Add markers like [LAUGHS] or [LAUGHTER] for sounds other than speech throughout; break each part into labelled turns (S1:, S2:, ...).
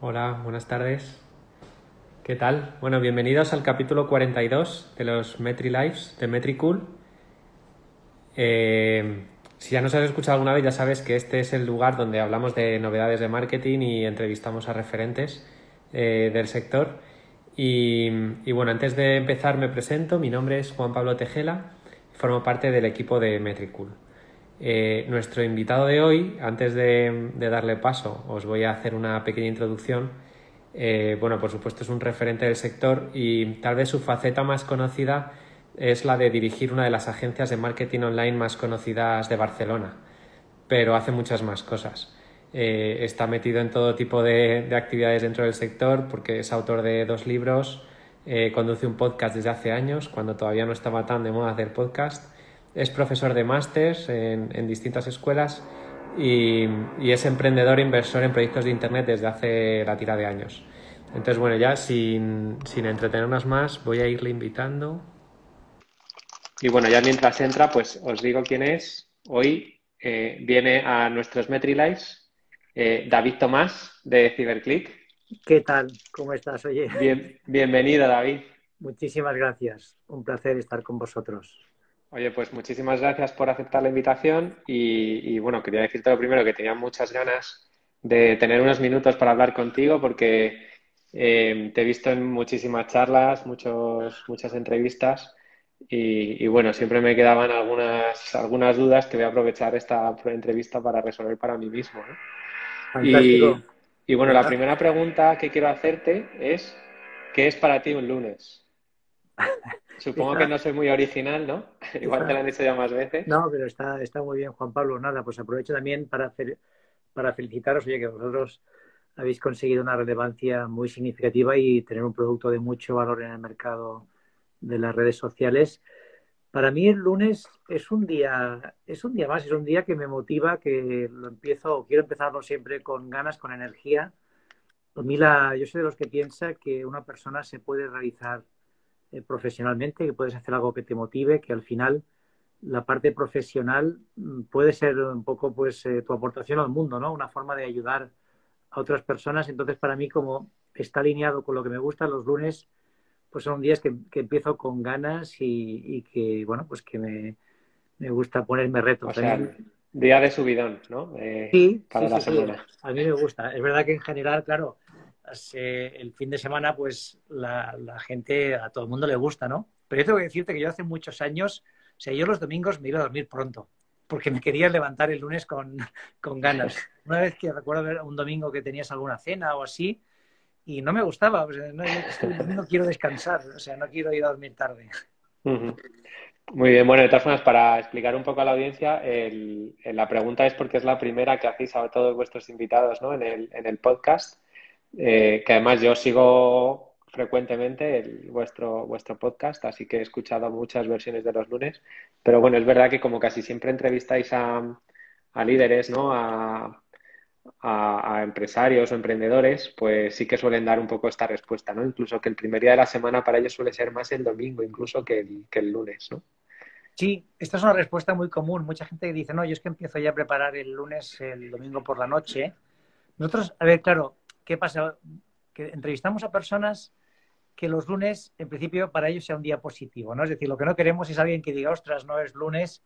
S1: Hola, buenas tardes. ¿Qué tal? Bueno, bienvenidos al capítulo 42 de los Metri Lives de Metricool. Eh, si ya nos has escuchado alguna vez, ya sabes que este es el lugar donde hablamos de novedades de marketing y entrevistamos a referentes eh, del sector. Y, y, bueno, antes de empezar me presento, mi nombre es Juan Pablo Tejela, formo parte del equipo de Metricool. Eh, nuestro invitado de hoy, antes de, darle paso, os voy a hacer una pequeña introducción. Eh, bueno, por supuesto es un referente del sector y tal vez su faceta más conocida es la de dirigir una de las agencias de marketing online más conocidas de Barcelona, pero hace muchas más cosas. Eh, está metido en todo tipo de, de, actividades dentro del sector porque es autor de dos libros, conduce un podcast desde hace años, cuando todavía no estaba tan de moda hacer podcast es profesor de másters en, distintas escuelas y, es emprendedor e inversor en proyectos de Internet desde hace la tira de años. Entonces, bueno, ya sin, sin entretenernos más, voy a irle invitando. Y bueno, ya mientras entra, pues os digo quién es. Hoy eh, viene a nuestros MetriLives eh, David Tomás de Cyberclick.
S2: ¿Qué tal? ¿Cómo estás? Oye.
S1: Bien, bienvenido, David.
S2: Muchísimas gracias. Un placer estar con vosotros.
S1: Oye, pues muchísimas gracias por aceptar la invitación y, bueno, quería decirte lo primero que tenía muchas ganas de tener unos minutos para hablar contigo porque eh, te he visto en muchísimas charlas, muchos, muchas entrevistas y, bueno, siempre me quedaban algunas, algunas dudas que voy a aprovechar esta entrevista para resolver para mí mismo. Y, y bueno, la primera pregunta que quiero hacerte es, ¿qué es para ti un lunes? [LAUGHS] Supongo que no soy muy original, ¿no? [LAUGHS] Igual te lo han dicho ya más veces.
S2: No, pero está, está muy bien, Juan Pablo. Nada, pues aprovecho también para, hacer, para felicitaros, oye, que vosotros habéis conseguido una relevancia muy significativa y tener un producto de mucho valor en el mercado de las redes sociales. Para mí el lunes es un día, es un día más, es un día que me motiva, que lo empiezo, quiero empezarlo siempre con ganas, con energía. A mí la, yo soy de los que piensa que una persona se puede realizar eh, profesionalmente, que puedes hacer algo que te motive, que al final la parte profesional mm, puede ser un poco pues eh, tu aportación al mundo, ¿no? Una forma de ayudar a otras personas. Entonces, para mí, como está alineado con lo que me gusta, los lunes pues son días que, empiezo con ganas y, que, bueno, pues que me, gusta ponerme retos.
S1: día de subidón, ¿no?
S2: sí, para la semana. A mí me gusta. Es verdad que en general, claro, el fin de semana, pues la, gente, a todo el mundo le gusta, ¿no? Pero yo tengo que decirte que yo hace muchos años, o sea, yo los domingos me iba a dormir pronto, porque me quería levantar el lunes con, [LAUGHS] ganas. Una vez que recuerdo un domingo que tenías alguna cena o así, y no me gustaba, o sea, no, quiero descansar, o sea, no quiero ir a dormir tarde.
S1: Muy bien, bueno, de todas formas, para explicar un poco a la audiencia, la pregunta es porque es la primera que hacéis a todos vuestros invitados ¿no? en, el, en el podcast. Eh, que además yo sigo frecuentemente vuestro, vuestro podcast, así que he escuchado muchas versiones de los lunes, pero bueno, es verdad que como casi siempre entrevistáis a, a líderes, ¿no? A, a, empresarios o emprendedores, pues sí que suelen dar un poco esta respuesta, ¿no? Incluso que el primer día de la semana para ellos suele ser más el domingo, incluso que el, que el lunes, ¿no?
S2: Sí, esta es una respuesta muy común. Mucha gente dice, no, yo es que empiezo ya a preparar el lunes, el domingo por la noche. Nosotros, a ver, claro, ¿Qué pasa? Que entrevistamos a personas que los lunes, en principio, para ellos sea un día positivo, ¿no? Es decir, lo que no queremos es alguien que diga, ostras, no es lunes,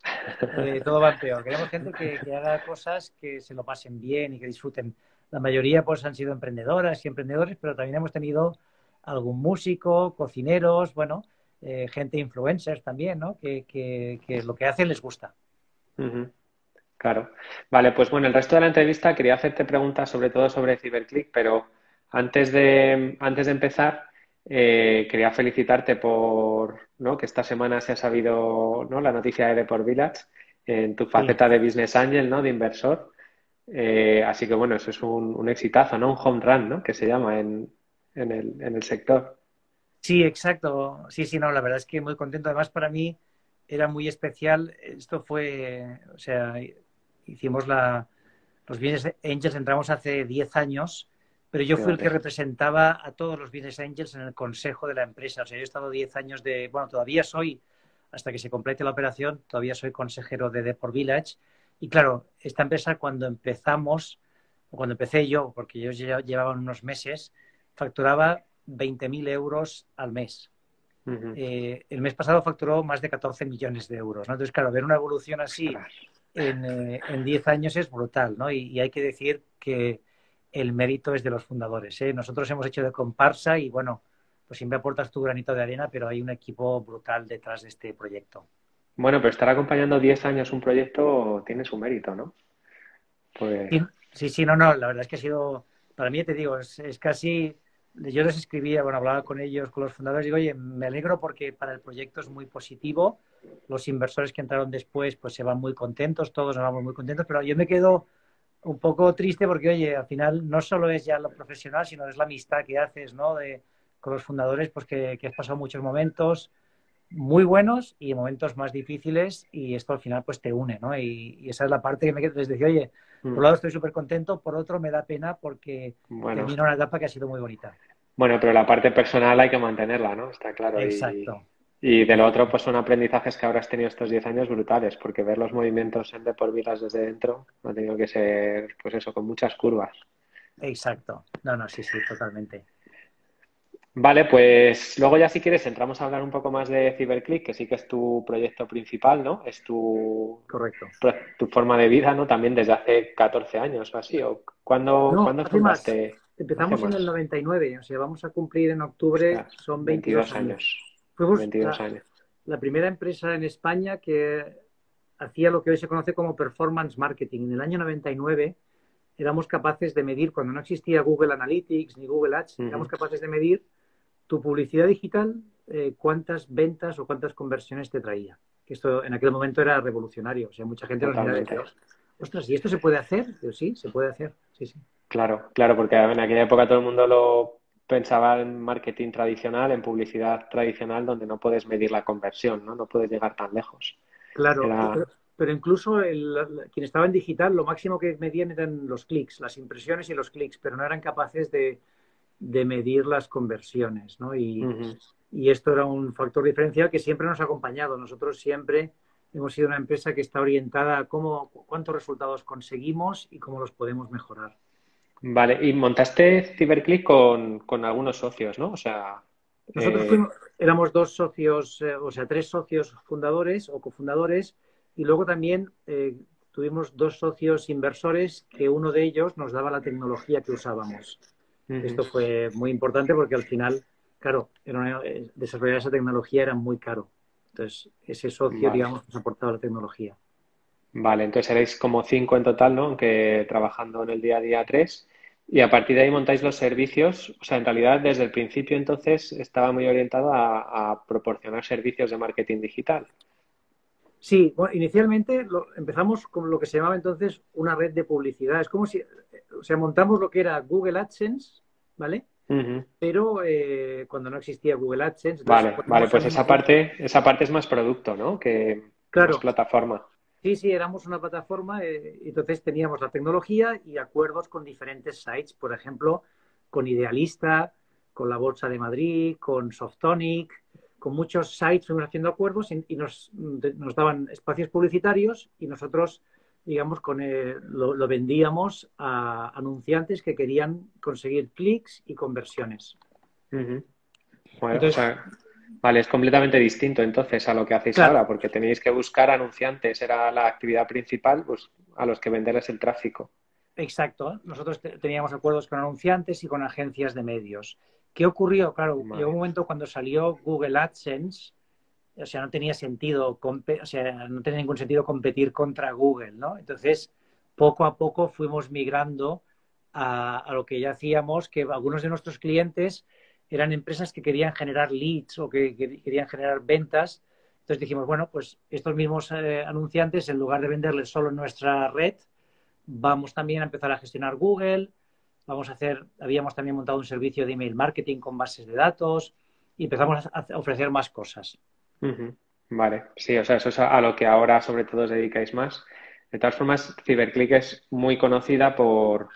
S2: eh, todo va peor. Queremos gente que, haga cosas que se lo pasen bien y que disfruten. La mayoría, pues, han sido emprendedoras y emprendedores, pero también hemos tenido algún músico, cocineros, bueno, eh, gente influencers también, ¿no? Que, que, lo que hacen les gusta.
S1: Claro. Vale, pues bueno, el resto de la entrevista quería hacerte preguntas sobre todo sobre CiberClick, pero antes de, antes de empezar, eh, quería felicitarte por ¿no? que esta semana se ha sabido ¿no? la noticia de Deport Village en tu faceta de Business Angel, ¿no? de inversor. Eh, así que bueno, eso es un, un, exitazo, ¿no? Un home run, ¿no? Que se llama en, en, el, en el sector.
S2: Sí, exacto. Sí, sí, no, la verdad es que muy contento. Además, para mí era muy especial. Esto fue, o sea, hicimos la, los Business Angels, entramos hace 10 años, pero yo fui el que representaba a todos los Business Angels en el consejo de la empresa. O sea, yo he estado 10 años de, bueno, todavía soy, hasta que se complete la operación, todavía soy consejero de Deport Village. Y claro, esta empresa cuando empezamos cuando empecé yo, porque yo llevaba unos meses, facturaba 20.000 euros al mes. Eh, el mes pasado facturó más de 14 millones de euros. ¿no? Entonces, claro, ver una evolución así en, eh, en 10 años es brutal, ¿no? Y, hay que decir que el mérito es de los fundadores. ¿eh? Nosotros hemos hecho de comparsa y, bueno, pues siempre aportas tu granito de arena, pero hay un equipo brutal detrás de este proyecto.
S1: Bueno, pero estar acompañando 10 años un proyecto tiene su mérito, ¿no?
S2: Pues... Sí, sí, no, no, la verdad es que ha sido, para mí te digo, es, es casi yo les escribía, bueno, hablaba con ellos, con los fundadores, digo, oye, me alegro porque para el proyecto es muy positivo. Los inversores que entraron después, pues se van muy contentos, todos nos vamos muy contentos, pero yo me quedo un poco triste porque, oye, al final no solo es ya lo profesional, sino es la amistad que haces, ¿no? De, con los fundadores, pues que, has pasado muchos momentos muy buenos y momentos más difíciles y esto al final pues te une, ¿no? Y, esa es la parte que me les decía, oye, por un mm. lado estoy súper contento, por otro me da pena porque termina una etapa que ha sido muy bonita.
S1: Bueno, pero la parte personal hay que mantenerla, ¿no? Está claro.
S2: Exacto.
S1: Y, de lo otro, pues son aprendizajes que has tenido estos 10 años brutales, porque ver los movimientos en de por vidas desde dentro ha tenido que ser, pues eso, con muchas curvas.
S2: Exacto. No, no, sí, sí, totalmente.
S1: Vale, pues luego ya si quieres entramos a hablar un poco más de CyberClick, que sí que es tu proyecto principal, ¿no? Es tu,
S2: Correcto.
S1: tu forma de vida, ¿no? También desde hace 14 años o así. ¿O ¿Cuándo, ¿cuándo fundaste?
S2: Empezamos en el 99, o sea, vamos a cumplir en octubre, son 22, años. Fuimos 22 la, años. la primera empresa en España que hacía lo que hoy se conoce como performance marketing. En el año 99 éramos capaces de medir, cuando no existía Google Analytics ni Google Ads, éramos capaces de medir tu publicidad digital, eh, cuántas ventas o cuántas conversiones te traía. Que esto en aquel momento era revolucionario. O sea, mucha gente nos decía, ostras, ¿y esto se puede hacer? sí, se puede hacer. Sí, sí.
S1: Claro, claro, porque en aquella época todo el mundo lo pensaba en marketing tradicional, en publicidad tradicional, donde no puedes medir la conversión, ¿no? No puedes llegar tan lejos.
S2: Claro, pero, incluso quien estaba en digital, lo máximo que medían eran los clics, las impresiones y los clics, pero no eran capaces de, de medir las conversiones, ¿no? Y, y, esto era un factor diferencial que siempre nos ha acompañado. Nosotros siempre hemos sido una empresa que está orientada a cómo, cuántos resultados conseguimos y cómo los podemos mejorar.
S1: Vale, y montaste CyberClick con, con algunos socios, ¿no? O sea...
S2: Nosotros eh, éramos dos socios, eh, o sea, tres socios fundadores o cofundadores y luego también eh, tuvimos dos socios inversores que uno de ellos nos daba la tecnología que usábamos. Esto fue muy importante porque al final, claro, eh, desarrollar esa tecnología era muy caro. Entonces, ese socio, digamos, nos aportaba la tecnología.
S1: Vale, entonces erais como cinco en total, ¿no? Aunque trabajando en el día a día tres. Y a partir de ahí montáis los servicios. O sea, en realidad desde el principio entonces estaba muy orientado a, proporcionar servicios de marketing digital.
S2: Sí, bueno, inicialmente empezamos con lo que se llamaba entonces una red de publicidad. Es como si, o sea, montamos lo que era Google AdSense, ¿vale? Pero eh, cuando no existía Google AdSense.
S1: Vale, vale, pues esa parte, esa parte es más producto, ¿no? Que
S2: claro.
S1: plataforma.
S2: Sí, sí, éramos una plataforma, eh, entonces teníamos la tecnología y acuerdos con diferentes sites, por ejemplo, con Idealista, con la Bolsa de Madrid, con Softonic, con muchos sites fuimos haciendo acuerdos y, nos, nos, daban espacios publicitarios y nosotros digamos, con lo, vendíamos a anunciantes que querían conseguir clics y conversiones.
S1: vale, es completamente distinto entonces a lo que hacéis ahora, porque tenéis que buscar anunciantes, era la actividad principal, pues a los que venderles el tráfico.
S2: Exacto, nosotros teníamos acuerdos con anunciantes y con agencias de medios. ¿Qué ocurrió? Claro, llegó un momento cuando salió Google AdSense, o sea, no tenía sentido, o sea, no tenía ningún sentido competir contra Google, ¿no? Entonces, poco a poco fuimos migrando a, lo que ya hacíamos, que algunos de nuestros clientes eran empresas que querían generar leads o que, querían generar ventas. Entonces dijimos, bueno, pues estos mismos eh, anunciantes, en lugar de venderles solo en nuestra red, vamos también a empezar a gestionar Google, vamos a hacer, habíamos también montado un servicio de email marketing con bases de datos y empezamos a ofrecer más cosas.
S1: Vale, sí, o sea, eso es a lo que ahora sobre todo os dedicáis más. De todas formas, CyberClick es muy conocida por,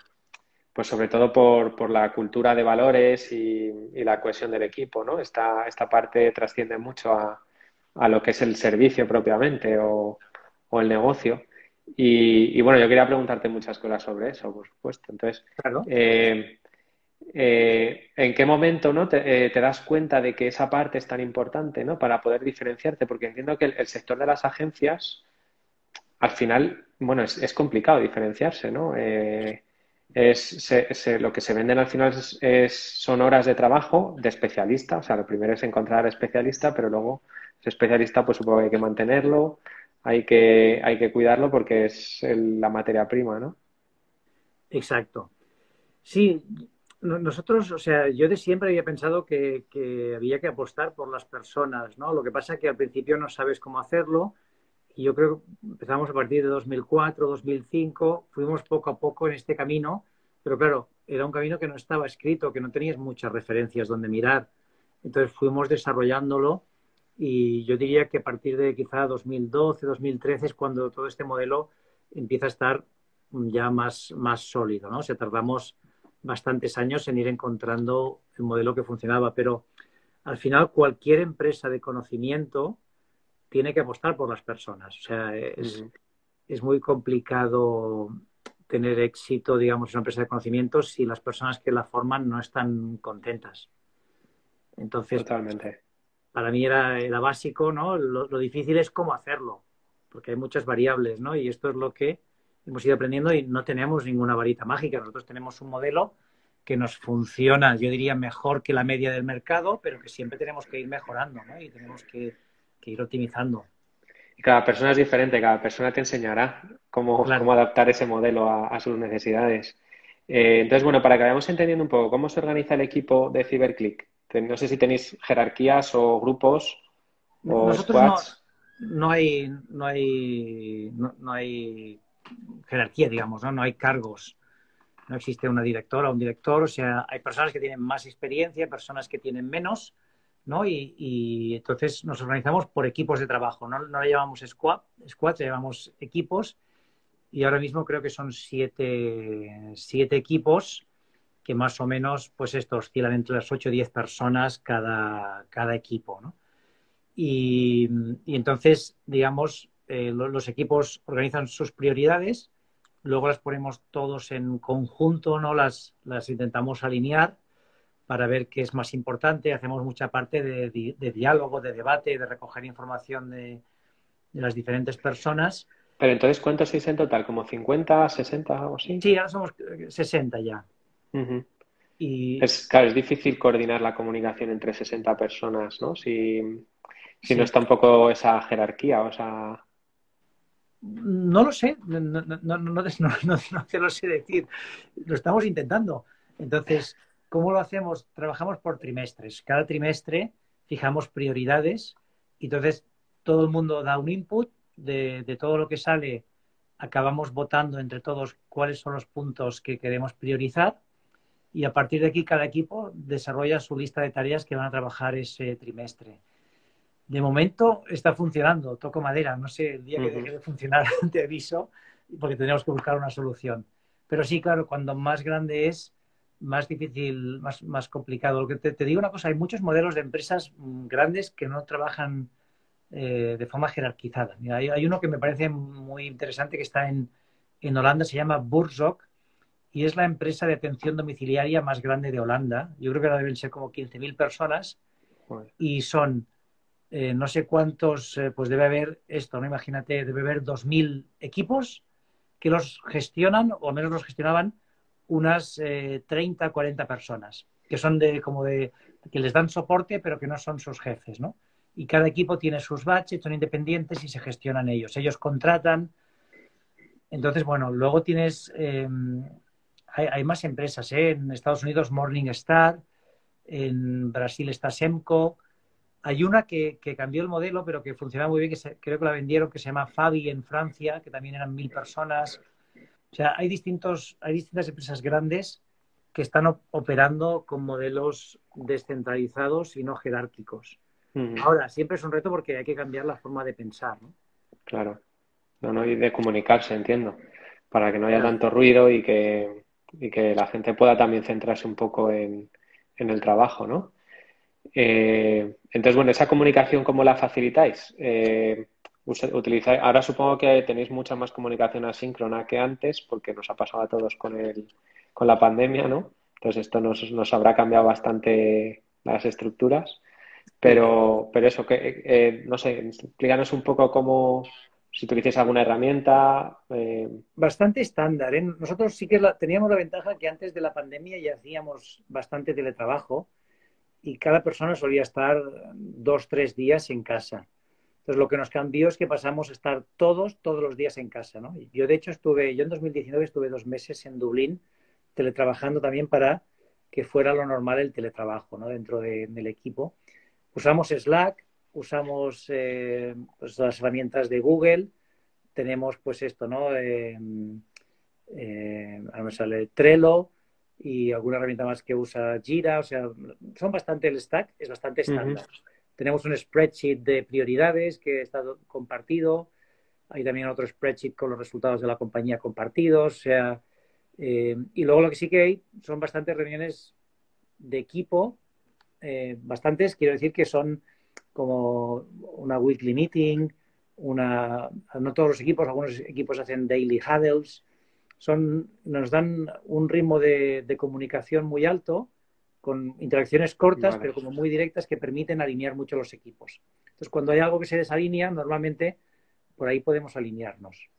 S1: pues sobre todo por, la cultura de valores y, la cohesión del equipo, ¿no? Esta, esta parte trasciende mucho a, lo que es el servicio propiamente o, el negocio. Y, bueno, yo quería preguntarte muchas cosas sobre eso, por supuesto. Entonces, eh, eh, ¿en qué momento ¿no? Te, das cuenta de que esa parte es tan importante ¿no? para poder diferenciarte? Porque entiendo que el, sector de las agencias, al final, bueno, es, complicado diferenciarse, ¿no? es, lo que se venden al final es, son horas de trabajo de especialista. O sea, lo primero es encontrar especialista, pero luego ese especialista, pues supongo que hay que mantenerlo, hay que, hay que cuidarlo porque es la materia prima, ¿no?
S2: Exacto. Sí, nosotros, o sea, yo de siempre había pensado que, había que apostar por las personas, ¿no? Lo que pasa es que al principio no sabes cómo hacerlo y yo creo que empezamos a partir de 2004, 2005, fuimos poco a poco en este camino, pero claro, era un camino que no estaba escrito, que no tenías muchas referencias donde mirar. Entonces fuimos desarrollándolo y yo diría que a partir de quizá 2012, 2013 es cuando todo este modelo empieza a estar ya más, más sólido, ¿no? O sea, tardamos bastantes años en ir encontrando el modelo que funcionaba, pero al final cualquier empresa de conocimiento tiene que apostar por las personas. O sea, es, es muy complicado tener éxito, digamos, en una empresa de conocimiento si las personas que la forman no están contentas. Entonces,
S1: Totalmente.
S2: Para mí era, era básico, ¿no? Lo, difícil es cómo hacerlo, porque hay muchas variables, ¿no? Y esto es lo que hemos ido aprendiendo y no tenemos ninguna varita mágica. Nosotros tenemos un modelo que nos funciona, yo diría, mejor que la media del mercado, pero que siempre tenemos que ir mejorando, ¿no? Y tenemos que ir optimizando.
S1: Y cada persona es diferente, cada persona te enseñará cómo, cómo adaptar ese modelo a, sus necesidades. Eh, entonces, bueno, para que vayamos entendiendo un poco cómo se organiza el equipo de CyberClick. No sé si tenéis jerarquías o grupos o squads.
S2: No, hay, no hay, no, hay jerarquía, digamos, ¿no? no hay cargos. No existe una directora o un director, o sea, hay personas que tienen más experiencia, personas que tienen menos, ¿no? Y, entonces nos organizamos por equipos de trabajo, no, no le llamamos squad, squads, le llamamos equipos y ahora mismo creo que son siete, siete equipos que más o menos, pues esto, oscilan entre las 8 o 10 personas cada, cada equipo, ¿no? Y, entonces, digamos, eh, los equipos organizan sus prioridades, luego las ponemos todos en conjunto, ¿no? Las, las intentamos alinear para ver qué es más importante. Hacemos mucha parte de, diálogo, de debate, de recoger información de, las diferentes personas.
S1: Pero entonces, ¿cuántos sois en total? ¿Como 50, 60 o así?
S2: Sí, ahora somos 60 ya.
S1: Y... es, claro, es difícil coordinar la comunicación entre 60 personas, ¿no? Si, no está un poco esa jerarquía o sea...
S2: No lo sé, no, [LAUGHS] no, no, no, te lo sé decir. Lo estamos intentando. Entonces, ¿Cómo lo hacemos? Trabajamos por trimestres. Cada trimestre fijamos prioridades y entonces todo el mundo da un input de, todo lo que sale. Acabamos votando entre todos cuáles son los puntos que queremos priorizar y a partir de aquí cada equipo desarrolla su lista de tareas que van a trabajar ese trimestre. De momento está funcionando, toco madera, no sé, el día que deje de funcionar [LAUGHS] te aviso porque tenemos que buscar una solución. Pero sí, claro, cuando más grande es, más difícil, más, más complicado. Lo que te, digo una cosa, hay muchos modelos de empresas mm, grandes que no trabajan eh, de forma jerarquizada. hay, uno que me parece muy interesante que está en, en Holanda, se llama Burzok y es la empresa de atención domiciliaria más grande de Holanda. Yo creo que ahora deben ser como 15.000 personas y son eh, no sé cuántos, eh, pues debe haber esto, ¿no? Imagínate, debe haber 2.000 equipos que los gestionan, o al menos los gestionaban, unas eh, 30, 40 personas, que son de como de que les dan soporte, pero que no son sus jefes, ¿no? Y cada equipo tiene sus batches, son independientes y se gestionan ellos. Ellos contratan. Entonces, bueno, luego tienes, hay, más empresas, ¿eh? En Estados Unidos Morningstar, en Brasil está Semco. Hay una que, cambió el modelo, pero que funciona muy bien, que creo que la vendieron, que se llama Fabi en Francia, que también eran mil personas. O sea, hay, distintos, hay distintas empresas grandes que están operando con modelos descentralizados y no jerárquicos. Ahora, siempre es un reto porque hay que cambiar la forma de pensar, ¿no?
S1: Claro. No, no, y de comunicarse, entiendo. Para que no haya tanto ruido y que, y que la gente pueda también centrarse un poco en, el trabajo, ¿no? Eh, entonces, bueno, esa comunicación, ¿cómo la facilitáis? Eh, utilizáis, ahora supongo que tenéis mucha más comunicación asíncrona que antes, porque nos ha pasado a todos con el, con la pandemia, ¿no? Entonces esto nos, nos habrá cambiado bastante las estructuras. Pero, pero eso, que, eh, no sé, explícanos un poco cómo, si utilizáis alguna herramienta.
S2: Eh... Bastante estándar. ¿eh? Nosotros sí que teníamos la ventaja que antes de la pandemia ya hacíamos bastante teletrabajo y cada persona solía estar dos, tres días en casa. Entonces, lo que nos cambió es que pasamos a estar todos, todos los días en casa. ¿no? Yo, de hecho, estuve, yo en 2019 estuve dos meses en Dublín teletrabajando también para que fuera lo normal el teletrabajo ¿no? dentro del equipo. Usamos Slack, usamos eh, pues las herramientas de Google, tenemos pues esto, ¿no? Eh, eh, me sale Trello y alguna herramienta más que usa Jira, o sea, son bastante el stack, es bastante estándar. Tenemos un spreadsheet de prioridades que está compartido, hay también otro spreadsheet con los resultados de la compañía compartidos, o sea, y luego lo que sí que hay son bastantes reuniones de equipo, bastantes, quiero decir que son como una weekly meeting, una, no todos los equipos, algunos equipos hacen daily huddles, son, nos dan un ritmo de, comunicación muy alto, con interacciones cortas, pero como muy directas, que permiten alinear mucho los equipos. Entonces, cuando hay algo que se desalinea, normalmente por ahí podemos alinearnos.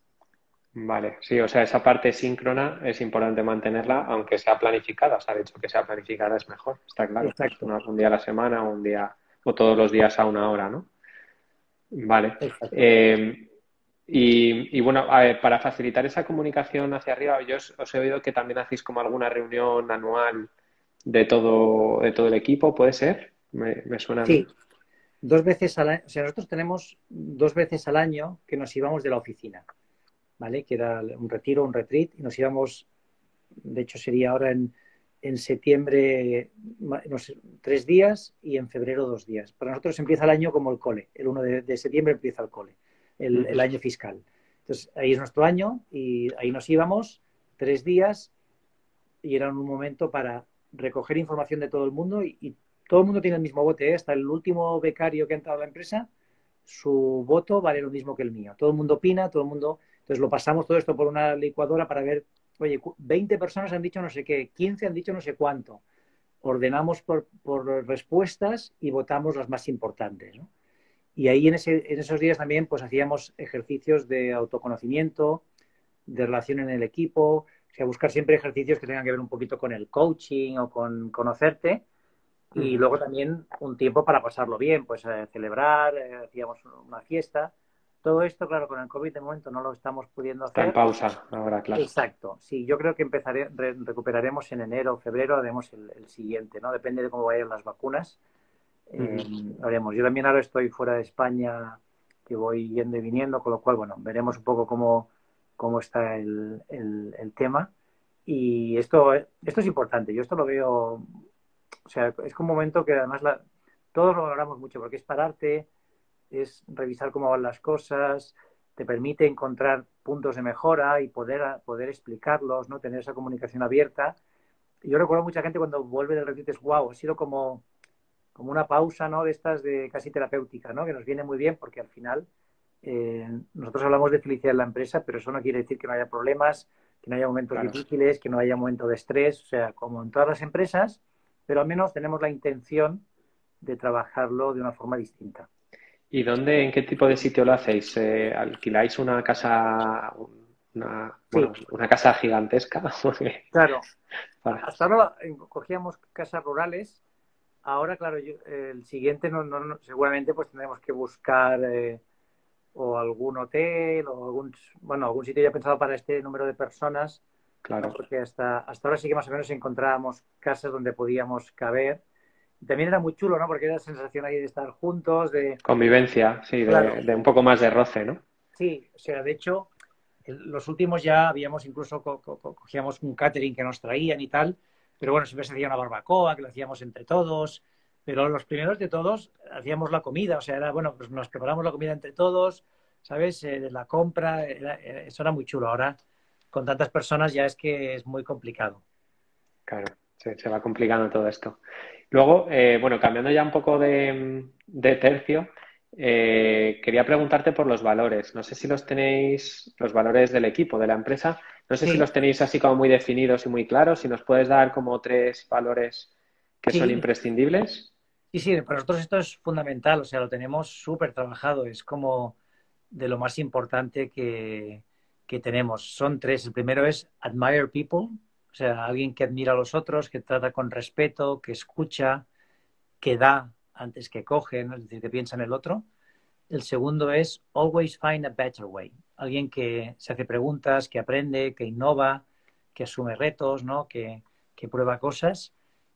S1: Vale, sí, o sea, esa parte síncrona es importante mantenerla, aunque sea planificada. Se ha dicho que sea planificada es mejor, está claro. Exacto. un día a la semana o un día o todos los días a una hora, ¿no? Vale. Eh, y, bueno, para facilitar esa comunicación hacia arriba, yo os, he oído que también hacéis como alguna reunión anual de todo, de todo el equipo, ¿puede ser? Me, suena.
S2: Sí, dos veces al año. O sea, nosotros tenemos dos veces al año que nos íbamos de la oficina, ¿vale? Que era un retiro, un retreat, y nos íbamos, de hecho sería ahora en en septiembre tres días y en febrero dos días. Para nosotros empieza el año como el cole. El 1 de, septiembre empieza el cole, el, año fiscal. Entonces, ahí es nuestro año y ahí nos íbamos tres días y era un momento para recoger información de todo el mundo y, todo el mundo tiene el mismo bote. ¿eh? Hasta el último becario que ha entrado a la empresa, su voto vale lo mismo que el mío. Todo el mundo opina, todo el mundo... Entonces lo pasamos todo esto por una licuadora para ver oye, 20 personas han dicho no sé qué, 15 han dicho no sé cuánto. Ordenamos por, respuestas y votamos las más importantes. Y ahí en, esos días también pues hacíamos ejercicios de autoconocimiento, de relación en el equipo, o sea, buscar siempre ejercicios que tengan que ver un poquito con el coaching o con conocerte. Y luego también un tiempo para pasarlo bien, pues eh, celebrar, eh, hacíamos una fiesta. Todo esto, claro, con el COVID de momento no lo estamos pudiendo hacer.
S1: Está en pausa ahora, claro.
S2: Exacto. Sí, yo creo que empezaré, recuperaremos en enero o febrero, haremos el, siguiente, ¿no? Depende de cómo vayan las vacunas. Eh, haremos. Yo también ahora estoy fuera de España, que voy yendo y viniendo, con lo cual, bueno, veremos un poco cómo, cómo está el, tema. Y esto, esto es importante. Yo esto lo veo, o sea, es un momento que además la, todos lo valoramos mucho, porque es pararte, es revisar cómo van las cosas, te permite encontrar puntos de mejora y poder, poder explicarlos, ¿no? Tener esa comunicación abierta. Yo recuerdo mucha gente cuando vuelve del retiro es wow, ha sido como, como una pausa, ¿no? De estas de casi terapéutica, ¿no? Que nos viene muy bien porque al final eh, nosotros hablamos de felicidad en la empresa, pero eso no quiere decir que no haya problemas, que no haya momentos difíciles, que no haya momentos de estrés, o sea, como en todas las empresas, pero al menos tenemos la intención de trabajarlo de una forma distinta.
S1: ¿Y dónde, en qué tipo de sitio lo hacéis? Eh, ¿Alquiláis una casa, una, una casa gigantesca? [LAUGHS]
S2: claro. Hasta ahora cogíamos casas rurales. Ahora, claro, el siguiente no, no, seguramente pues tendremos que buscar eh, o algún hotel o algún, bueno, algún sitio ya pensado para este número de personas. Claro. Porque hasta, hasta ahora sí que más o menos encontrábamos casas donde podíamos caber también era muy chulo, ¿no? Porque era la sensación ahí de estar juntos, de...
S1: Convivencia, sí, de, un poco más de roce, ¿no?
S2: Sí, o sea, de hecho, los últimos ya habíamos incluso, cogíamos un catering que nos traían y tal, pero bueno, siempre se hacía una barbacoa, que lo hacíamos entre todos, pero los primeros de todos hacíamos la comida, o sea, era, bueno, pues nos preparamos la comida entre todos, ¿sabes? Eh, la compra, eso era muy chulo. Ahora, con tantas personas ya es que es muy complicado.
S1: Claro, se va complicando todo esto. Luego, eh, bueno, cambiando ya un poco de, tercio, eh, quería preguntarte por los valores. No sé si los tenéis, los valores del equipo, de la empresa, no sé si los tenéis así como muy definidos y muy claros. Si nos puedes dar como tres valores que son imprescindibles.
S2: Sí, sí, para nosotros esto es fundamental, o sea, lo tenemos súper trabajado, es como de lo más importante que, que tenemos. Son tres. El primero es admire people, o sea, alguien que admira a los otros, que trata con respeto, que escucha, que da antes que coge, es decir, que piensa en el otro. El segundo es always find a better way, alguien que se hace preguntas, que aprende, que innova, que asume retos, ¿no? que, que prueba cosas.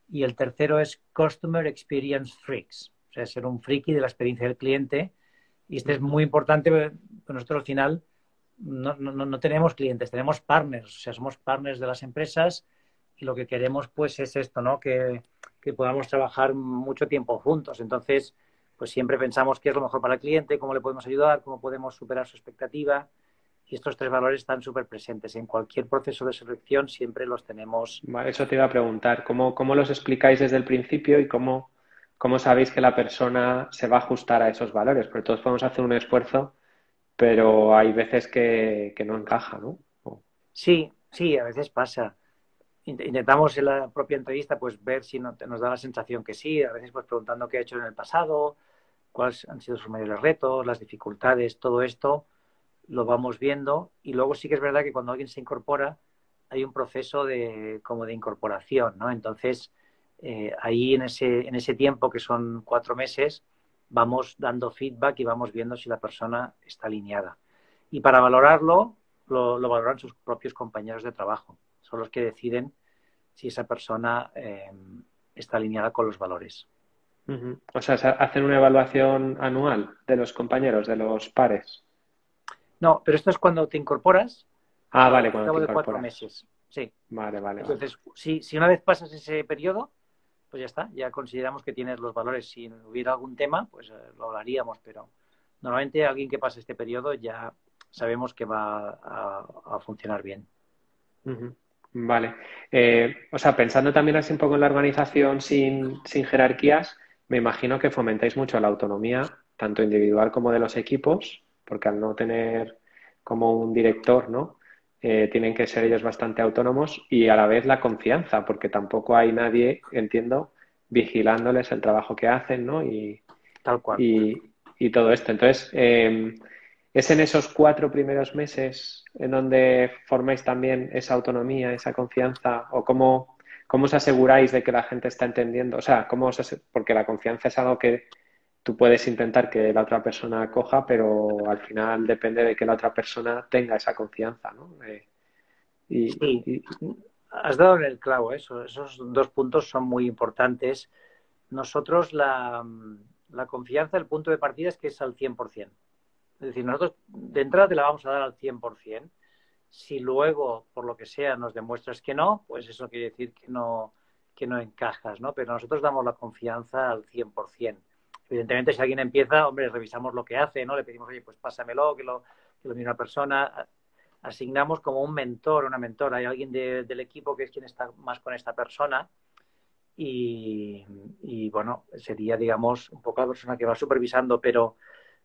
S2: Y el tercero es Customer Experience Freaks, o sea, ser un friki de la experiencia del cliente. Y este es muy importante, porque nosotros al final no, no, no, tenemos clientes, tenemos partners, o sea, somos partners de las empresas y lo que queremos pues es esto, ¿no? Que, que podamos trabajar mucho tiempo juntos. Entonces, pues siempre pensamos qué es lo mejor para el cliente, cómo le podemos ayudar, cómo podemos superar su expectativa. Y estos tres valores están súper presentes. En cualquier proceso de selección siempre los tenemos.
S1: eso te iba a preguntar. ¿Cómo, cómo los explicáis desde el principio y cómo, cómo sabéis que la persona se va a ajustar a esos valores? Porque todos podemos hacer un esfuerzo, pero hay veces que, que no encaja, ¿no?
S2: Sí, sí, a veces pasa intentamos en la propia entrevista pues ver si nos da la sensación que sí, a veces pues preguntando qué ha hecho en el pasado, cuáles han sido sus mayores retos, las dificultades, todo esto lo vamos viendo y luego sí que es verdad que cuando alguien se incorpora hay un proceso de como de incorporación, ¿no? Entonces eh, ahí en ese en ese tiempo que son cuatro meses vamos dando feedback y vamos viendo si la persona está alineada y para valorarlo lo, lo valoran sus propios compañeros de trabajo son los que deciden si esa persona eh, está alineada con los valores.
S1: O sea, hacen una evaluación anual de los compañeros, de los pares.
S2: No, pero esto es cuando te incorporas.
S1: Ah, vale, cuando
S2: te
S1: de
S2: cuatro meses. Sí.
S1: Vale, vale.
S2: Entonces, Si, si una vez pasas ese periodo, pues ya está, ya consideramos que tienes los valores. Si hubiera algún tema, pues eh, lo hablaríamos, pero normalmente alguien que pase este periodo ya sabemos que va a, funcionar bien.
S1: Vale. Eh, o sea, pensando también así un poco en la organización sin, sin jerarquías, me imagino que fomentáis mucho la autonomía, tanto individual como de los equipos, porque al no tener como un director, ¿no? Eh, tienen que ser ellos bastante autónomos y a la vez la confianza, porque tampoco hay nadie, entiendo, vigilándoles el trabajo que hacen, ¿no? Y,
S2: Tal cual.
S1: Y, y todo esto. Entonces, eh, ¿Es en esos cuatro primeros meses en donde formáis también esa autonomía, esa confianza? ¿O cómo, cómo os aseguráis de que la gente está entendiendo? O sea, ¿cómo porque la confianza es algo que tú puedes intentar que la otra persona coja, pero al final depende de que la otra persona tenga esa confianza, ¿no? Eh,
S2: y, sí, has dado en el clavo eso. Esos dos puntos son muy importantes. Nosotros la, la confianza, el punto de partida es que es al 100%. Es decir, nosotros de entrada te la vamos a dar al 100%. Si luego, por lo que sea, nos demuestras que no, pues eso quiere decir que no, que no encajas, ¿no? Pero nosotros damos la confianza al 100%. Evidentemente, si alguien empieza, hombre, revisamos lo que hace, ¿no? Le pedimos, oye, pues pásamelo, que lo, que lo mire una persona. Asignamos como un mentor, una mentora. Hay alguien del equipo que es quien está más con esta persona. Y, bueno, sería, digamos, un poco la persona que va supervisando, pero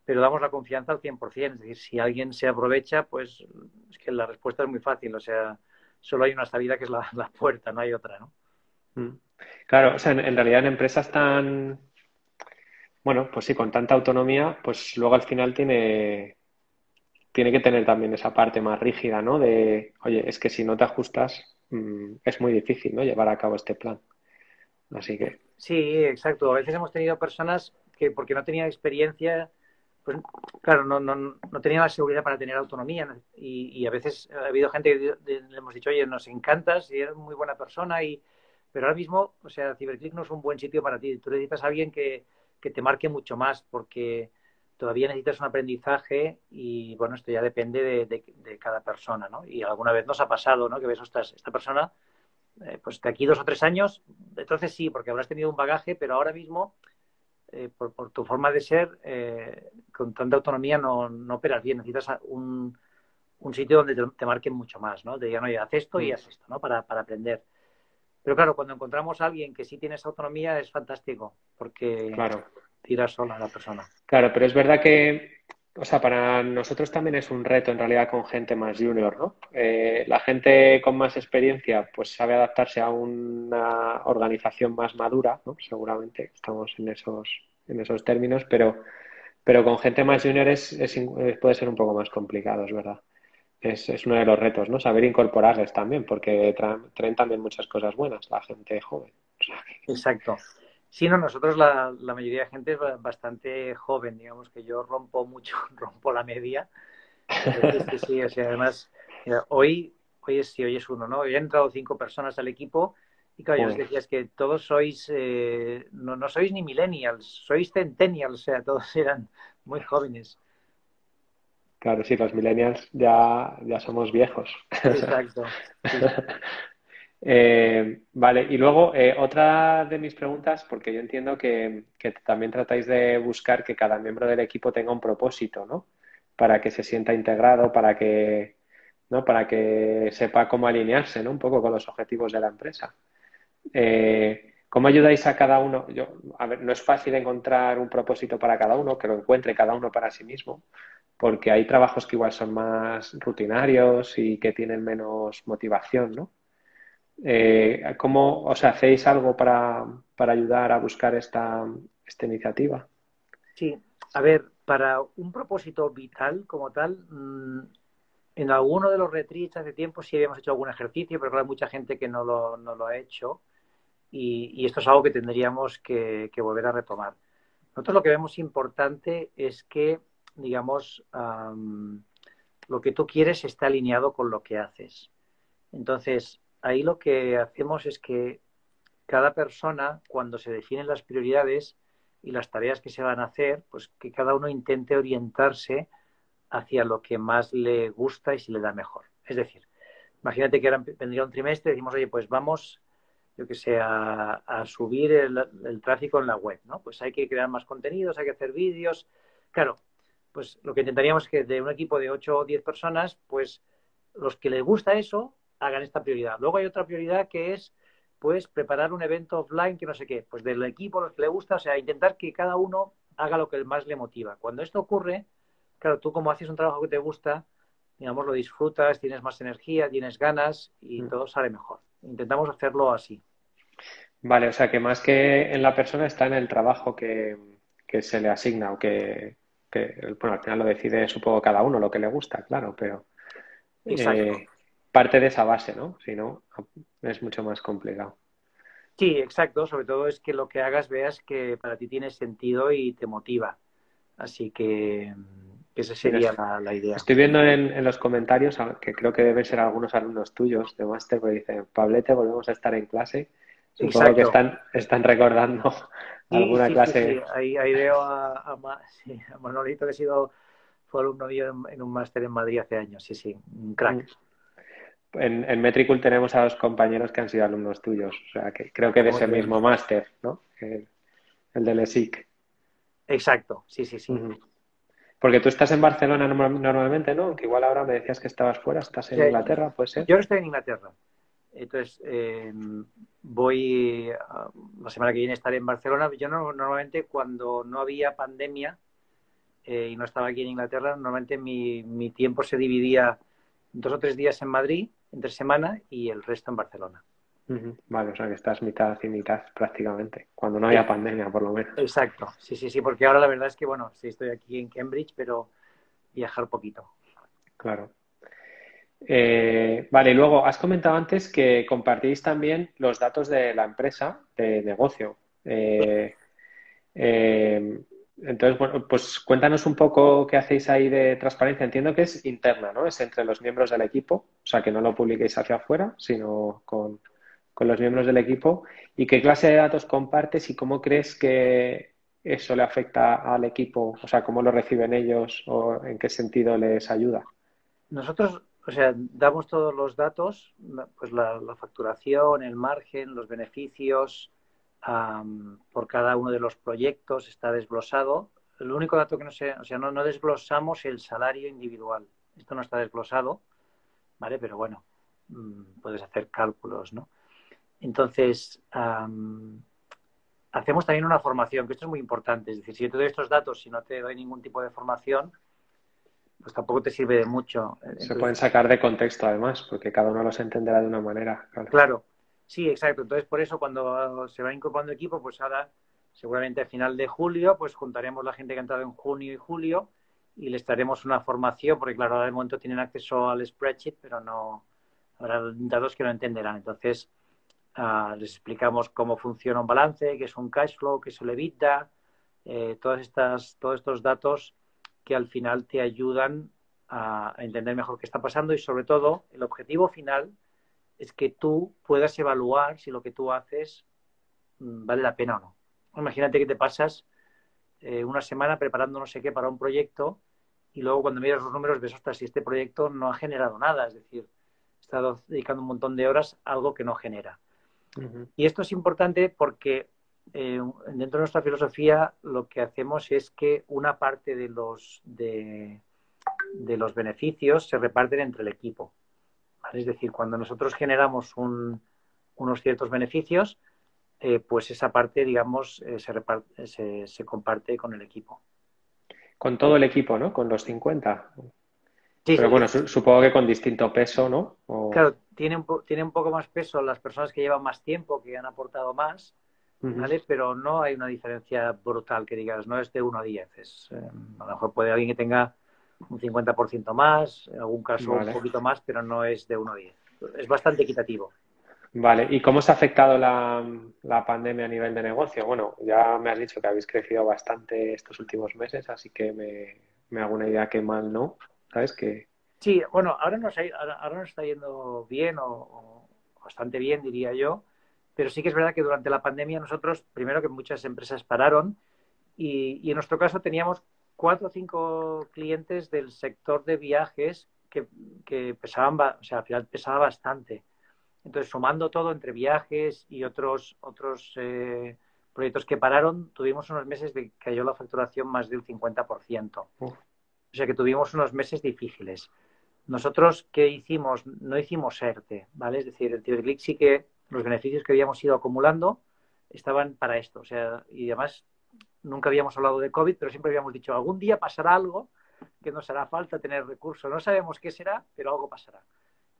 S2: pero damos la confianza al 100%. Es decir, si alguien se aprovecha, pues es que la respuesta es muy fácil. O sea, solo hay una salida que es la, puerta, no hay otra, ¿no?
S1: Mm. Claro, o sea, en, realidad en empresas tan, bueno, pues sí, con tanta autonomía, pues luego al final tiene, tiene que tener también esa parte más rígida, ¿no? De, oye, es que si no te ajustas, mm, es muy difícil, ¿no? Llevar a cabo este plan. Así que.
S2: Sí, exacto. A veces hemos tenido personas que, porque no tenían experiencia, pues claro, no, no, no tenía la seguridad para tener autonomía y, a veces ha habido gente que le hemos dicho, oye, nos encantas y eres muy buena persona, y pero ahora mismo, o sea, CiberClick no es un buen sitio para ti. Tú necesitas a alguien que, que te marque mucho más porque todavía necesitas un aprendizaje y bueno, esto ya depende de, de, cada persona, ¿no? Y alguna vez nos ha pasado, ¿no? Que ves, ostras, esta persona, eh, pues de aquí dos o tres años, entonces sí, porque habrás tenido un bagaje, pero ahora mismo eh, por, tu forma de ser, eh, con tanta autonomía no, no, operas bien. Necesitas un, un sitio donde te, marquen mucho más, ¿no? Te digan, oye, haz esto y mm. haz esto, ¿no? Para, para aprender. Pero claro, cuando encontramos a alguien que sí tiene esa autonomía es fantástico, porque,
S1: claro.
S2: tira sola la persona.
S1: Claro, pero es verdad que, o sea, para nosotros también es un reto en realidad con gente más junior, ¿no? Eh, la gente con más experiencia pues sabe adaptarse a una organización más madura, ¿no? Seguramente estamos en esos, en esos términos, pero, pero con gente más junior es, puede ser un poco más complicado, es verdad. Es, es, uno de los retos, ¿no? Saber incorporarles también, porque traen también muchas cosas buenas, la gente joven.
S2: Exacto. Sí, no, nosotros la, la, mayoría de gente es bastante joven, digamos que yo rompo mucho, [LAUGHS] rompo la media. Sí, sí, o sea, además, hoy, hoy es, sí, hoy es uno, ¿no? Hoy han entrado cinco personas al equipo y claro, yo os decía es que todos sois, eh, no, no sois ni millennials, sois centennials, o sea, todos [LAUGHS] eran muy jóvenes.
S1: Claro, sí, los millennials ya, ya somos viejos.
S2: Exacto. [LAUGHS]
S1: Eh, vale, y luego eh, otra de mis preguntas, porque yo entiendo que, también tratáis de buscar que cada miembro del equipo tenga un propósito, ¿no? Para que se sienta integrado, para que, ¿no? Para que sepa cómo alinearse, ¿no? Un poco con los objetivos de la empresa. Eh, ¿Cómo ayudáis a cada uno? Yo, a ver, no es fácil encontrar un propósito para cada uno, que lo encuentre cada uno para sí mismo, porque hay trabajos que igual son más rutinarios y que tienen menos motivación, ¿no? Eh, ¿Cómo os hacéis algo para, ayudar a buscar esta, esta iniciativa?
S2: Sí, a ver, para un propósito vital como tal, mm, en alguno de los retreats hace tiempo sí habíamos hecho algún ejercicio, pero hay mucha gente que no lo, no lo ha hecho y, esto es algo que tendríamos que, volver a retomar. Nosotros lo que vemos importante es que, digamos, lo que tú quieres está alineado con lo que haces. Entonces, ahí lo que hacemos es que cada persona, cuando se definen las prioridades y las tareas que se van a hacer, pues que cada uno intente orientarse hacia lo que más le gusta y se le da mejor. Es decir, imagínate que ahora vendría un trimestre y decimos, oye, pues vamos, yo que sé, a, subir el, tráfico en la web, ¿no? Pues hay que crear más contenidos, hay que hacer vídeos. Claro, pues lo que intentaríamos es que de un equipo de 8 o 10 personas, pues los que les gusta eso, hagan esta prioridad. Luego hay otra prioridad que es pues preparar un evento offline que no sé qué, pues del equipo los que le gusta, o sea, intentar que cada uno haga lo que más le motiva. Cuando esto ocurre, claro, tú como haces un trabajo que te gusta, digamos, lo disfrutas, tienes más energía, tienes ganas y mm. todo sale mejor. Intentamos hacerlo así.
S1: Vale, o sea que más que en la persona está en el trabajo que, se le asigna o que, bueno, al final lo decide supongo cada uno lo que le gusta, claro, pero eh, parte de esa base, ¿no? Si no, es mucho más complicado.
S2: Sí, exacto. Sobre todo es que lo que hagas veas que para ti tiene sentido y te motiva. Así que esa sería la, idea.
S1: Estoy viendo en, los comentarios que creo que deben ser algunos alumnos tuyos de máster que dicen, Pablete, volvemos a estar en clase. Supongo que están, están recordando alguna clase.
S2: Ahí, veo a, [LAUGHS] Manolito, que ha sido, fue alumno mío en, un máster en Madrid hace años. Sí, sí, un crack. Mm.
S1: En, en, Metricool tenemos a dos compañeros que han sido alumnos tuyos. O sea, que creo que de ese mismo máster, ¿no? El, el del ESIC.
S2: Exacto, sí, sí, sí.
S1: Porque tú estás en Barcelona normalmente, ¿no? Que igual ahora me decías que estabas fuera, estás en Inglaterra, ¿puede ser?
S2: Yo estoy en Inglaterra. Entonces, eh, voy, la semana que viene estaré en Barcelona. Yo normalmente cuando no había pandemia eh, y no estaba aquí en Inglaterra, normalmente mi, mi, tiempo se dividía dos o tres días en Madrid, entre semana, y el resto en Barcelona.
S1: Vale, o sea que estás mitad y mitad prácticamente, cuando no haya pandemia por lo menos.
S2: Exacto, sí, sí, sí, porque ahora la verdad es que, bueno, sí estoy aquí en Cambridge, pero viajar poquito.
S1: Claro. Eh, vale, luego has comentado antes que compartís también los datos de la empresa de negocio. Eh, eh, entonces, bueno, pues cuéntanos un poco qué hacéis ahí de transparencia. Entiendo que es interna, ¿no? Es entre los miembros del equipo, o sea, que no lo publiquéis hacia afuera, sino con, con los miembros del equipo y qué clase de datos compartes y cómo crees que eso le afecta al equipo, o sea, cómo lo reciben ellos o en qué sentido les ayuda.
S2: Nosotros, o sea, damos todos los datos, pues la, facturación, el margen, los beneficios por cada uno de los proyectos está desglosado. El único dato que no sé, o sea, no, desglosamos el salario individual. Esto no está desglosado, ¿vale? Pero bueno, mm, puedes hacer cálculos, ¿no? Entonces, hacemos también una formación, que esto es muy importante. Es decir, si yo te doy estos datos, si no te doy ningún tipo de formación, pues tampoco te sirve de mucho.
S1: Se pueden sacar de contexto, además, porque cada uno los entenderá de una manera.
S2: Claro. sí, exacto. Entonces, por eso, cuando se va incorporando equipo, pues ahora, seguramente a final de julio, pues juntaremos la gente que ha entrado en junio y julio y les daremos una formación, porque claro, ahora de momento tienen acceso al spreadsheet, pero no habrá datos que no entenderán. Entonces, uh, les explicamos cómo funciona un balance, qué es un cash flow, qué es el EBITDA, eh, todas estas, todos estos datos que al final te ayudan a, entender mejor qué está pasando y sobre todo el objetivo final es que tú puedas evaluar si lo que tú haces mm, vale la pena o no. Imagínate que te pasas eh, una semana preparando no sé qué para un proyecto y luego cuando miras los números ves, ostras, si este proyecto no ha generado nada, es decir, he estado dedicando un montón de horas a algo que no genera. Y esto es importante porque eh, dentro de nuestra filosofía lo que hacemos es que una parte de los, de, los beneficios se reparten entre el equipo. Es decir, cuando nosotros generamos unos ciertos beneficios, eh, pues esa parte, digamos, eh, se, se, comparte con el equipo.
S1: Con todo el equipo, ¿no? Con los 50. Sí, Pero bueno, supongo que con distinto peso, ¿no?
S2: Claro, tiene un, tiene un poco más peso las personas que llevan más tiempo, que han aportado más, ¿vale? Pero no hay una diferencia brutal que digas, no es de 1 a 10. Eh, a lo mejor puede alguien que tenga un 50% más, en algún caso un poquito más, pero no es de 1 a 10. Es bastante equitativo.
S1: Vale, ¿y cómo se ha afectado la, la, pandemia a nivel de negocio? Bueno, ya me has dicho que habéis crecido bastante estos últimos meses, así que me, me hago una idea que mal no, ¿sabes? Que...
S2: Sí, bueno, ahora nos, ahora, nos está yendo bien o bastante bien, diría yo pero sí que es verdad que durante la pandemia nosotros, primero que muchas empresas pararon y, en nuestro caso teníamos cuatro o cinco clientes del sector de viajes que, pesaban, o sea, al final pesaba bastante. Entonces, sumando todo entre viajes y otros, otros eh, proyectos que pararon, tuvimos unos meses de que cayó la facturación más del 50%. O sea que tuvimos unos meses difíciles. Nosotros, ¿qué hicimos? No hicimos ERTE, ¿vale? Es decir, el Ciberclick sí que los beneficios que habíamos ido acumulando estaban para esto. O sea, y además nunca habíamos hablado de COVID, pero siempre habíamos dicho, algún día pasará algo que nos hará falta tener recursos. No sabemos qué será, pero algo pasará.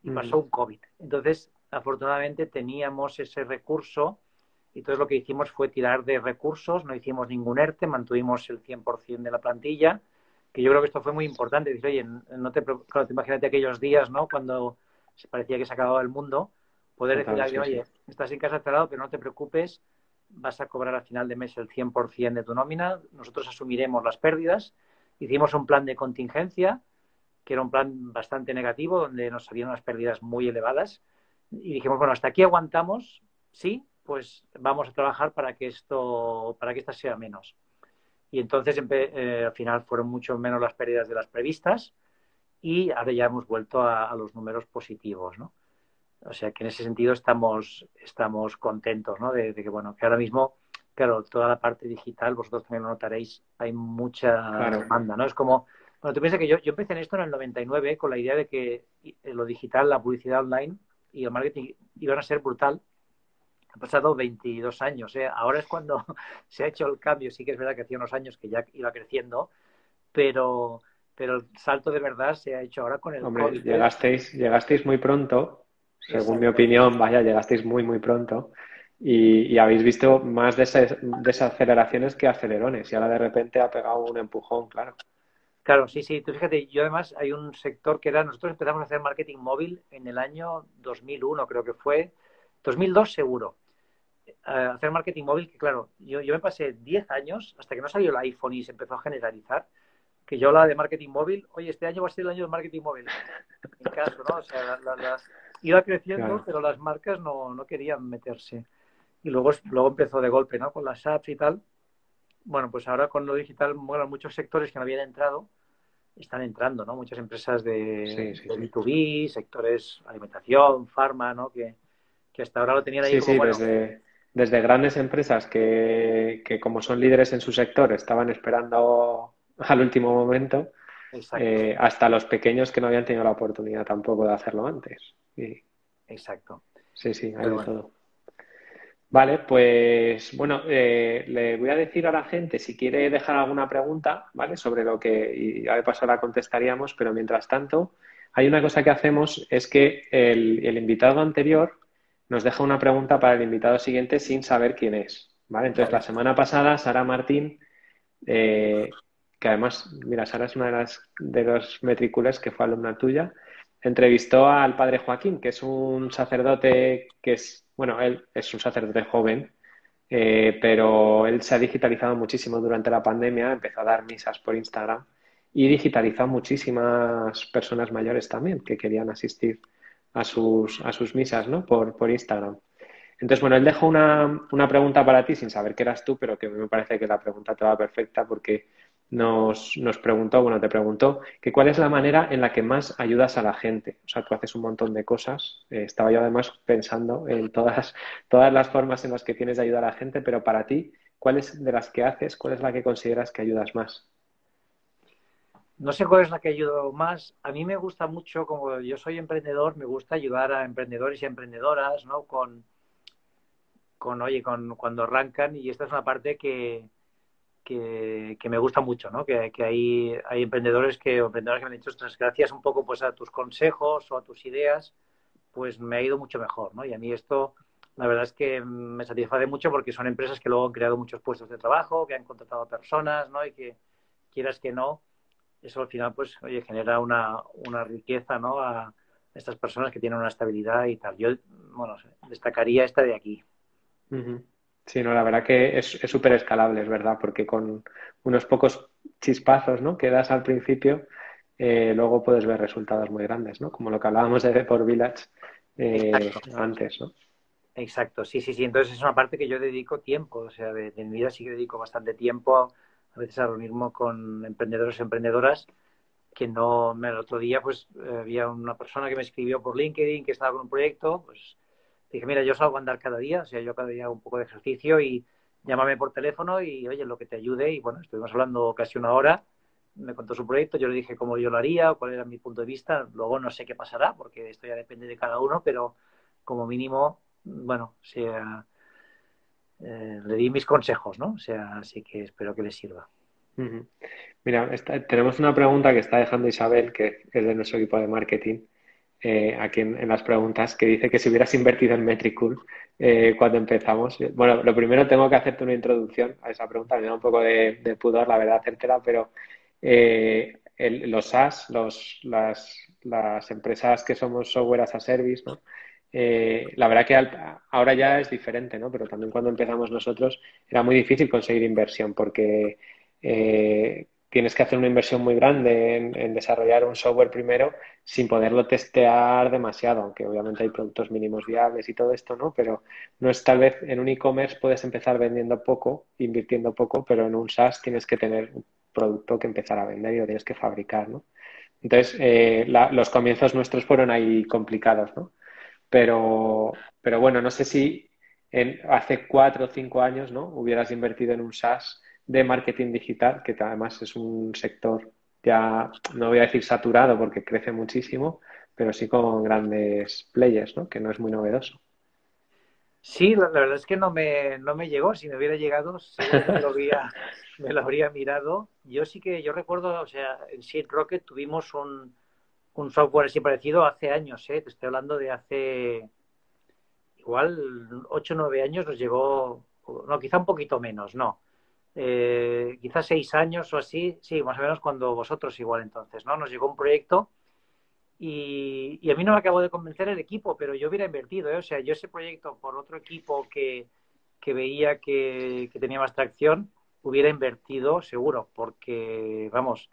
S2: Y pasó un COVID. Entonces, afortunadamente teníamos ese recurso y todo lo que hicimos fue tirar de recursos, no hicimos ningún ERTE, mantuvimos el 100% de la plantilla, que yo creo que esto fue muy importante. Dice, oye, no te, claro, te imagínate aquellos días, ¿no? Cuando se parecía que se acababa el mundo, Poder decir a alguien, oye, estás en casa cerrado, pero no te preocupes, vas a cobrar al final de mes el 100% de tu nómina, nosotros asumiremos las pérdidas. Hicimos un plan de contingencia, que era un plan bastante negativo, donde nos salían unas pérdidas muy elevadas. Y dijimos, bueno, hasta aquí aguantamos, sí, pues vamos a trabajar para que esto, para que esta sea menos. Y entonces eh, al final fueron mucho menos las pérdidas de las previstas y ahora ya hemos vuelto a, a los números positivos, ¿no? O sea que en ese sentido estamos, estamos contentos, ¿no? De, que, bueno, que ahora mismo, claro, toda la parte digital, vosotros también lo notaréis, hay mucha demanda, ¿no? Es como, bueno, tú piensas que yo, yo empecé en esto en el 99 con la idea de que lo digital, la publicidad online y el marketing iban a ser brutal. Han pasado 22 años, ¿eh? Ahora es cuando [LAUGHS] se ha hecho el cambio. Sí que es verdad que hacía unos años que ya iba creciendo, pero, pero el salto de verdad se ha hecho ahora con el
S1: Hombre, ¿eh? Llegasteis, llegasteis muy pronto según mi opinión, vaya, llegasteis muy, muy pronto y, habéis visto más desaceleraciones que acelerones y ahora de repente ha pegado un empujón, claro.
S2: Claro, sí, sí. Tú fíjate, yo además hay un sector que era, nosotros empezamos a hacer marketing móvil en el año 2001, creo que fue, 2002 seguro. Eh, hacer marketing móvil, que claro, yo, yo me pasé 10 años hasta que no salió el iPhone y se empezó a generalizar, que yo hablaba de marketing móvil, oye, este año va a ser el año de marketing móvil. [LAUGHS] En caso, ¿no? O sea, las, iba creciendo, pero las marcas no, no, querían meterse. Y luego, luego empezó de golpe, ¿no? Con las apps y tal. Bueno, pues ahora con lo digital, bueno, muchos sectores que no habían entrado están entrando, ¿no? Muchas empresas de, B2B, sectores alimentación, farma, ¿no? Que, que hasta ahora lo tenían ahí
S1: como, sí, desde, desde grandes empresas que, que como son líderes en su sector estaban esperando [LAUGHS] al último momento eh, hasta los pequeños que no habían tenido la oportunidad tampoco de hacerlo antes.
S2: Exacto.
S1: Sí, sí, hay de todo. Vale, pues bueno, eh, le voy a decir a la gente si quiere dejar alguna pregunta, ¿vale? Sobre lo que, y ya de paso la contestaríamos, pero mientras tanto, hay una cosa que hacemos, es que el, invitado anterior nos deja una pregunta para el invitado siguiente sin saber quién es, ¿vale? Entonces, la semana pasada, Sara Martín, eh, que además, mira, Sara es una de las de los metricules que fue alumna tuya, entrevistó al padre Joaquín, que es un sacerdote que es bueno, él es un sacerdote joven, eh, pero él se ha digitalizado muchísimo durante la pandemia, empezó a dar misas por Instagram y digitalizó muchísimas personas mayores también que querían asistir a sus, a sus misas, ¿no? Por, por Instagram. Entonces, bueno, él dejó una, una, pregunta para ti sin saber que eras tú, pero que me parece que la pregunta te va perfecta porque nos, nos preguntó, bueno, te preguntó que cuál es la manera en la que más ayudas a la gente. O sea, tú haces un montón de cosas. Eh, estaba yo además pensando en todas, todas las formas en las que tienes de ayudar a la gente, pero para ti, ¿cuál es de las que haces, cuál es la que consideras que ayudas más?
S2: No sé cuál es la que ayudo más. A mí me gusta mucho, como yo soy emprendedor, me gusta ayudar a emprendedores y emprendedoras, ¿no? Con, con oye, con cuando arrancan y esta es una parte que, que, me gusta mucho, ¿no? Que, hay, hay emprendedores que, emprendedores que me han dicho, gracias un poco pues a tus consejos o a tus ideas, pues me ha ido mucho mejor, ¿no? Y a mí esto, la verdad es que me satisface mucho porque son empresas que luego han creado muchos puestos de trabajo, que han contratado a personas, ¿no? Y que quieras que no, eso al final, pues, oye, genera una, una riqueza, ¿no? A estas personas que tienen una estabilidad y tal. Yo, bueno, destacaría esta de aquí.
S1: Sí, no, la verdad que es súper escalable, es verdad, porque con unos pocos chispazos ¿no? que das al principio, eh, luego puedes ver resultados muy grandes, ¿no? Como lo que hablábamos de por Village eh, antes, ¿no?
S2: Exacto, sí, sí, sí. Entonces es una parte que yo dedico tiempo, o sea, de, mi vida sí que dedico bastante tiempo a veces a reunirme con emprendedores y emprendedoras que no, el otro día pues había una persona que me escribió por LinkedIn que estaba con un proyecto, pues dije, mira, yo salgo a andar cada día, o sea, yo cada día hago un poco de ejercicio y llámame por teléfono y, oye, lo que te ayude. Y bueno, estuvimos hablando casi una hora, me contó su proyecto, yo le dije cómo yo lo haría, cuál era mi punto de vista. Luego no sé qué pasará, porque esto ya depende de cada uno, pero como mínimo, bueno, sea, eh, le di mis consejos, ¿no? O sea, así que espero que les sirva.
S1: Mira, tenemos una pregunta que está dejando Isabel, que es de nuestro equipo de marketing eh, aquí en, las preguntas, que dice que si hubieras invertido en Metricool eh, cuando empezamos. Bueno, lo primero tengo que hacerte una introducción a esa pregunta, me da un poco de, pudor, la verdad, hacértela, pero eh, los SaaS, las, las, empresas que somos software as a service, ¿no? la verdad que ahora ya es diferente, ¿no? Pero también cuando empezamos nosotros era muy difícil conseguir inversión porque tienes que hacer una inversión muy grande en, desarrollar un software primero sin poderlo testear demasiado, aunque obviamente hay productos mínimos viables y todo esto, ¿no? Pero no es tal vez en un e-commerce puedes empezar vendiendo poco, invirtiendo poco, pero en un SaaS tienes que tener un producto que empezar a vender y lo tienes que fabricar, ¿no? Entonces, eh, los comienzos nuestros fueron ahí complicados, ¿no? Pero, pero bueno, no sé si en, hace cuatro o cinco años, ¿no? Hubieras invertido en un SaaS de marketing digital, que además es un sector ya, no voy a decir saturado porque crece muchísimo, pero sí con grandes players, ¿no? Que no es muy novedoso.
S2: Sí, la, verdad es que no me, no me llegó. Si me hubiera llegado, me, lo habría, [LAUGHS] me lo habría mirado. Yo sí que, yo recuerdo, o sea, en Seed Rocket tuvimos un, un software así parecido hace años, ¿eh? Te estoy hablando de hace igual 8 o 9 años nos llegó, no, quizá un poquito menos, no eh, quizás seis años o así, sí, más o menos cuando vosotros igual entonces, ¿no? Nos llegó un proyecto y, a mí no me acabó de convencer el equipo, pero yo hubiera invertido, ¿eh? O sea, yo ese proyecto por otro equipo que, veía que, tenía más tracción, hubiera invertido seguro, porque, vamos,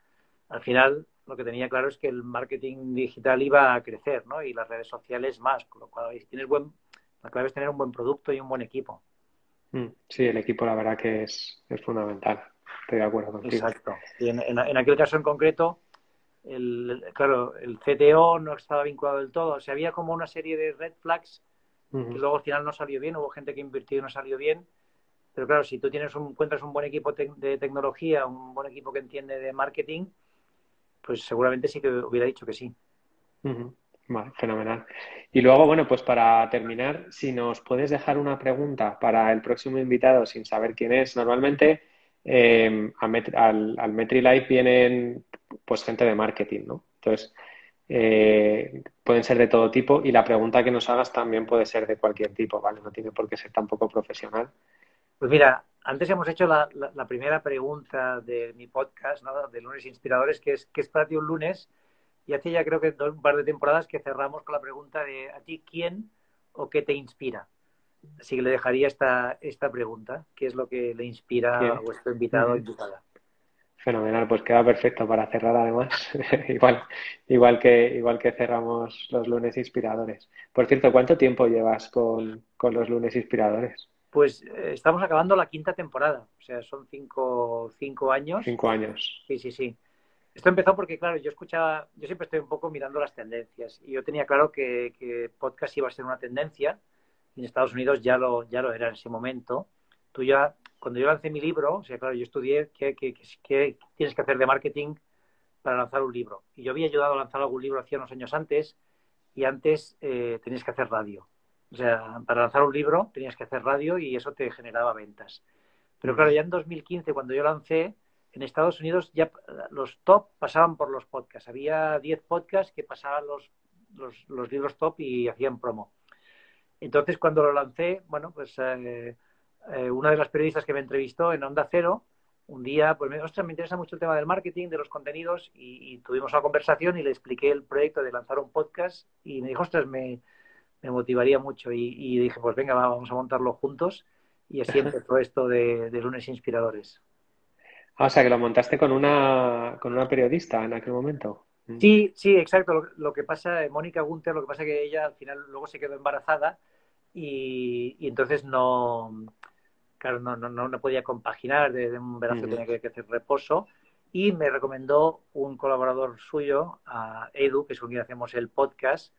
S2: al final lo que tenía claro es que el marketing digital iba a crecer, ¿no? Y las redes sociales más, con lo cual, tienes la clave es tener un buen producto y un buen equipo.
S1: Mm, sí, el equipo la verdad que es, es fundamental. Estoy de acuerdo contigo.
S2: Exacto. Y en, aquel caso en concreto, el, claro, el CTO no estaba vinculado del todo. O sea, había como una serie de red flags que luego al final no salió bien. Hubo gente que invirtió y no salió bien. Pero claro, si tú tienes un, encuentras un buen equipo de tecnología, un buen equipo que entiende de marketing, pues seguramente sí que hubiera dicho que sí.
S1: Vale, fenomenal. Y luego, bueno, pues para terminar, si nos puedes dejar una pregunta para el próximo invitado sin saber quién es, normalmente eh, al, al vienen pues gente de marketing, ¿no? Entonces, eh, pueden ser de todo tipo y la pregunta que nos hagas también puede ser de cualquier tipo, ¿vale? No tiene por qué ser tampoco profesional.
S2: Pues mira, antes hemos hecho la, primera pregunta de mi podcast, ¿no? De lunes inspiradores, que es ¿qué es para ti un lunes? Y hace ya creo que un par de temporadas que cerramos con la pregunta de ¿a ti quién o qué te inspira? Así que le dejaría esta, esta pregunta, ¿qué es lo que le inspira a vuestro invitado o invitada?
S1: Fenomenal, pues queda perfecto para cerrar además, [LAUGHS] igual, igual, que, igual que cerramos los lunes inspiradores. Por cierto, ¿cuánto tiempo llevas con, los lunes inspiradores?
S2: Pues eh, estamos acabando la quinta temporada, o sea, son cinco, cinco años.
S1: Cinco años.
S2: Sí, sí, sí. Esto empezó porque, claro, yo escuchaba, yo siempre estoy un poco mirando las tendencias y yo tenía claro que, que podcast iba a ser una tendencia y en Estados Unidos ya lo, ya lo era en ese momento. Tú ya cuando yo lancé mi libro, o sea, claro, yo estudié qué, tienes que hacer de marketing para lanzar un libro. Y yo había ayudado a lanzar algún libro hacía unos años antes y antes eh, tenías que hacer radio. O sea, para lanzar un libro tenías que hacer radio y eso te generaba ventas. Pero claro, ya en 2015, cuando yo lancé, en Estados Unidos ya los top pasaban por los podcasts. Había 10 podcasts que pasaban los, los, libros top y hacían promo. Entonces, cuando lo lancé, bueno, pues eh, eh, una de las periodistas que me entrevistó en Onda Cero, un día, pues me, ostras, me interesa mucho el tema del marketing, de los contenidos, y, tuvimos una conversación y le expliqué el proyecto de lanzar un podcast y me dijo, ostras, me, motivaría mucho. Y, dije, pues venga, vamos a montarlo juntos. Y así [LAUGHS] empezó esto de, lunes inspiradores.
S1: Ah, o sea, que lo montaste con una, con una periodista en aquel momento.
S2: Mm. Sí, sí, exacto. Lo, que pasa, Mónica Gunter, lo que pasa es que ella al final luego se quedó embarazada y entonces no, claro, no, no, no podía compaginar, de, un verano tenía que, hacer reposo. Y me recomendó un colaborador suyo, a Edu, que es con quien hacemos el podcast.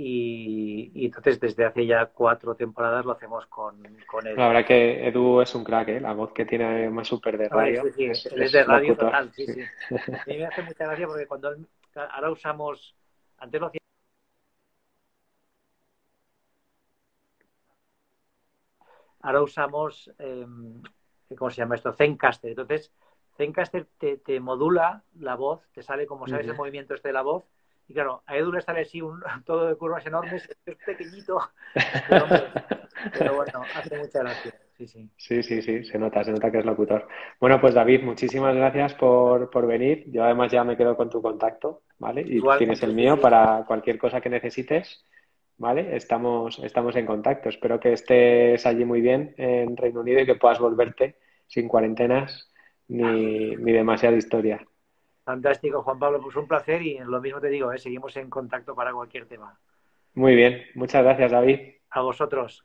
S2: Y, entonces desde hace ya cuatro temporadas lo hacemos con, con Edu.
S1: La verdad que Edu es un crack, ¿eh? la voz que tiene más súper de radio.
S2: sí, sí, es, de radio total, sí, sí. A mí me hace mucha gracia porque cuando ahora usamos, antes lo ahora usamos, em, ¿cómo se llama esto? Zencaster. Entonces, Zencaster te, te modula la voz, te sale, como sabes, el movimiento este de la voz. Y claro, a Edu le sale así un, [LAUGHS] todo de curvas enormes, es pequeñito. [LAUGHS] Pero, bueno, hace mucha gracia. Sí, sí.
S1: Sí, sí, sí, se nota, se nota que es locutor. Bueno, pues David, muchísimas gracias por, por venir. Yo además ya me quedo con tu contacto, ¿vale? Y tienes el mío para cualquier cosa que necesites. ¿vale? Estamos, estamos en contacto. Espero que estés allí muy bien en Reino Unido y que puedas volverte sin cuarentenas ni, ni demasiada historia.
S2: Fantástico, Juan Pablo, pues un placer y lo mismo te digo, ¿eh? seguimos en contacto para cualquier tema.
S1: Muy bien, muchas gracias, David.
S2: A vosotros.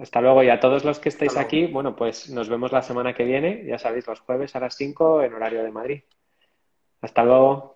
S1: Hasta luego y a todos los que estáis aquí, bueno, pues nos vemos la semana que viene, ya sabéis, los jueves a las 5 en horario de Madrid. Hasta luego.